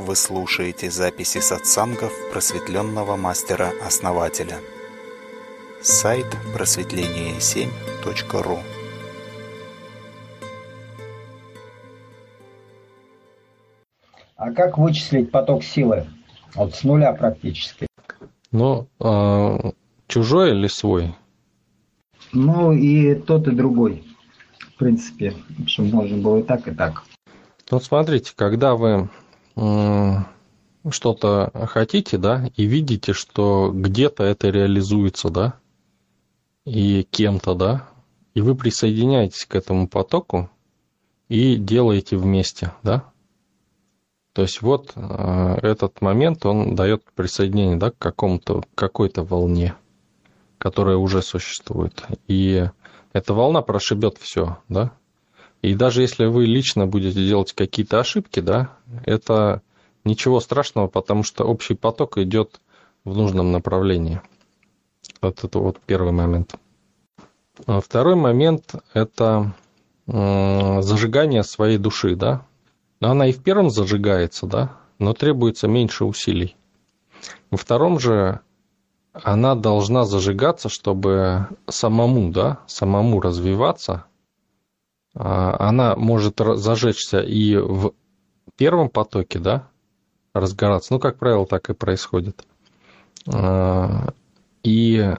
Вы слушаете записи сатсангов просветленного мастера-основателя. Сайт просветление7.ру А как вычислить поток силы? Вот с нуля практически. Ну, а, чужой или свой? Ну и тот, и другой. В принципе, чтобы можно было и так, и так. Ну, смотрите, когда вы что-то хотите, да, и видите, что где-то это реализуется, да, и кем-то, да, и вы присоединяетесь к этому потоку и делаете вместе, да. То есть вот э, этот момент, он дает присоединение, да, к какому-то, какой-то волне, которая уже существует. И эта волна прошибет все, да. И даже если вы лично будете делать какие-то ошибки, да, это ничего страшного, потому что общий поток идет в нужном направлении. Вот это вот первый момент. А второй момент – это зажигание своей души, да. Она и в первом зажигается, да, но требуется меньше усилий. Во втором же она должна зажигаться, чтобы самому, да, самому развиваться. А она может зажечься и в первом потоке, да, разгораться. Ну, как правило, так и происходит. А, и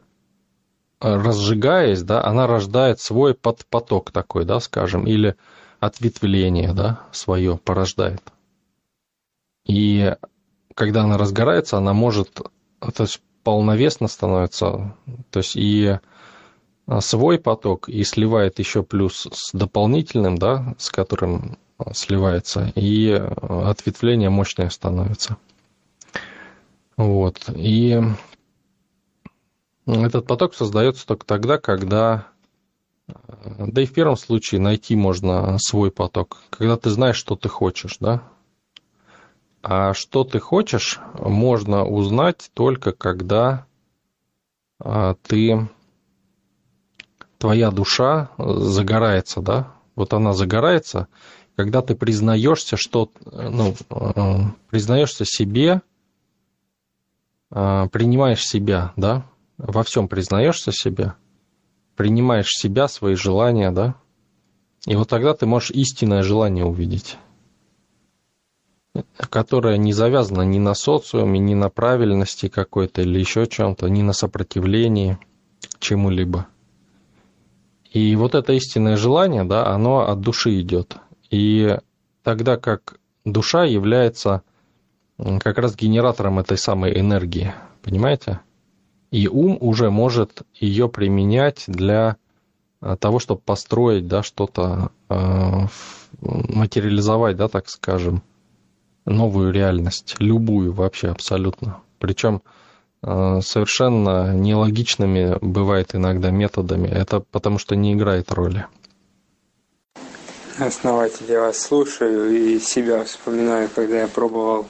разжигаясь, да, она рождает свой подпоток такой, да, скажем, или ответвление, да, свое порождает. И когда она разгорается, она может, то есть полновесно становится, то есть и свой поток, и сливает еще плюс с дополнительным, да, с которым сливается, и ответвление мощное становится. Вот. И этот поток создается только тогда, когда да и в первом случае найти можно свой поток, когда ты знаешь, что ты хочешь, да. А что ты хочешь, можно узнать только когда а, ты твоя душа загорается, да. Вот она загорается, когда ты признаешься, что, ну, э, признаешься себе, э, принимаешь себя, да, во всем признаешься себе, принимаешь себя, свои желания, да, и вот тогда ты можешь истинное желание увидеть, которое не завязано ни на социуме, ни на правильности какой-то или еще чем-то, ни на сопротивлении чему-либо. И вот это истинное желание, да, оно от души идет. И тогда как душа является как раз генератором этой самой энергии, понимаете? И ум уже может ее применять для а, того, чтобы построить, да, что-то, э, материализовать, да, так скажем, новую реальность, любую вообще абсолютно. Причем э, совершенно нелогичными бывает иногда методами. Это потому что не играет роли основатель, я вас слушаю и себя вспоминаю, когда я пробовал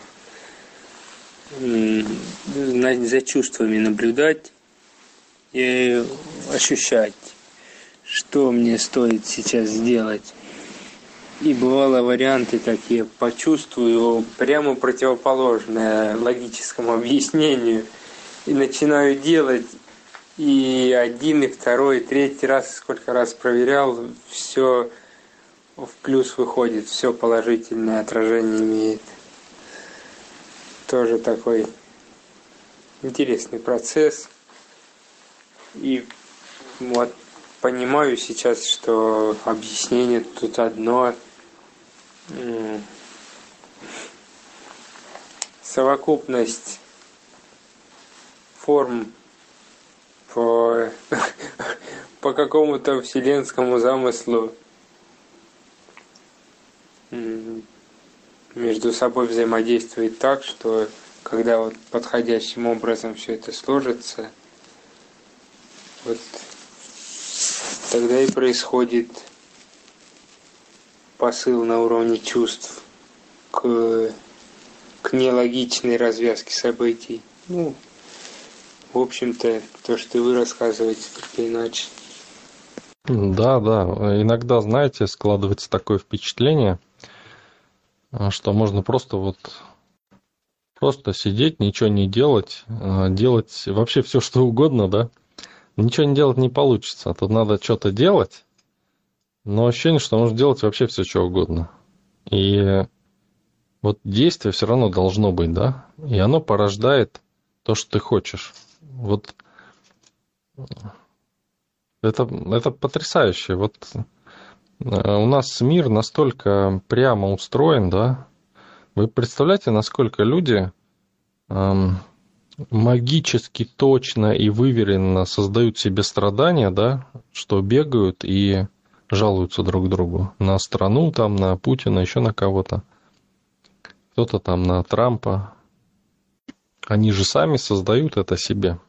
за чувствами наблюдать и ощущать, что мне стоит сейчас сделать. И бывало варианты такие, почувствую прямо противоположное логическому объяснению и начинаю делать, и один, и второй, и третий раз, сколько раз проверял, все в плюс выходит, все положительное отражение имеет. Тоже такой интересный процесс. И вот понимаю сейчас, что объяснение тут одно. Совокупность форм по, по какому-то вселенскому замыслу между собой взаимодействует так, что когда вот подходящим образом все это сложится, вот тогда и происходит посыл на уровне чувств к, к нелогичной развязке событий. Ну, в общем-то, то, что вы рассказываете, как-то иначе. Да, да. Иногда, знаете, складывается такое впечатление – а что можно просто вот Просто сидеть, ничего не делать, а, делать вообще все, что угодно, да? Ничего не делать не получится. Тут надо что-то делать, но ощущение, что можно делать вообще все, что угодно. И вот действие все равно должно быть, да? И оно порождает то, что ты хочешь. Вот это, это потрясающе. Вот э, у нас мир настолько прямо устроен, да? Вы представляете, насколько люди эм, магически точно и выверенно создают себе страдания, да, что бегают и жалуются друг другу на страну, там, на Путина, еще на кого-то. Кто-то там на Трампа. Они же сами создают это себе.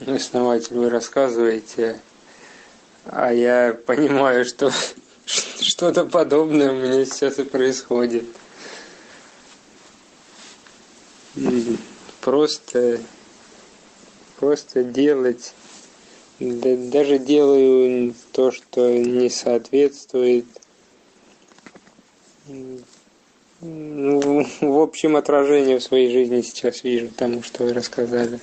Ну, основатель, вы рассказываете, а я понимаю, что что-то подобное у меня сейчас и происходит. Просто, просто делать, да, даже делаю то, что не соответствует ну, в общем отражение в своей жизни сейчас вижу тому, что вы рассказали.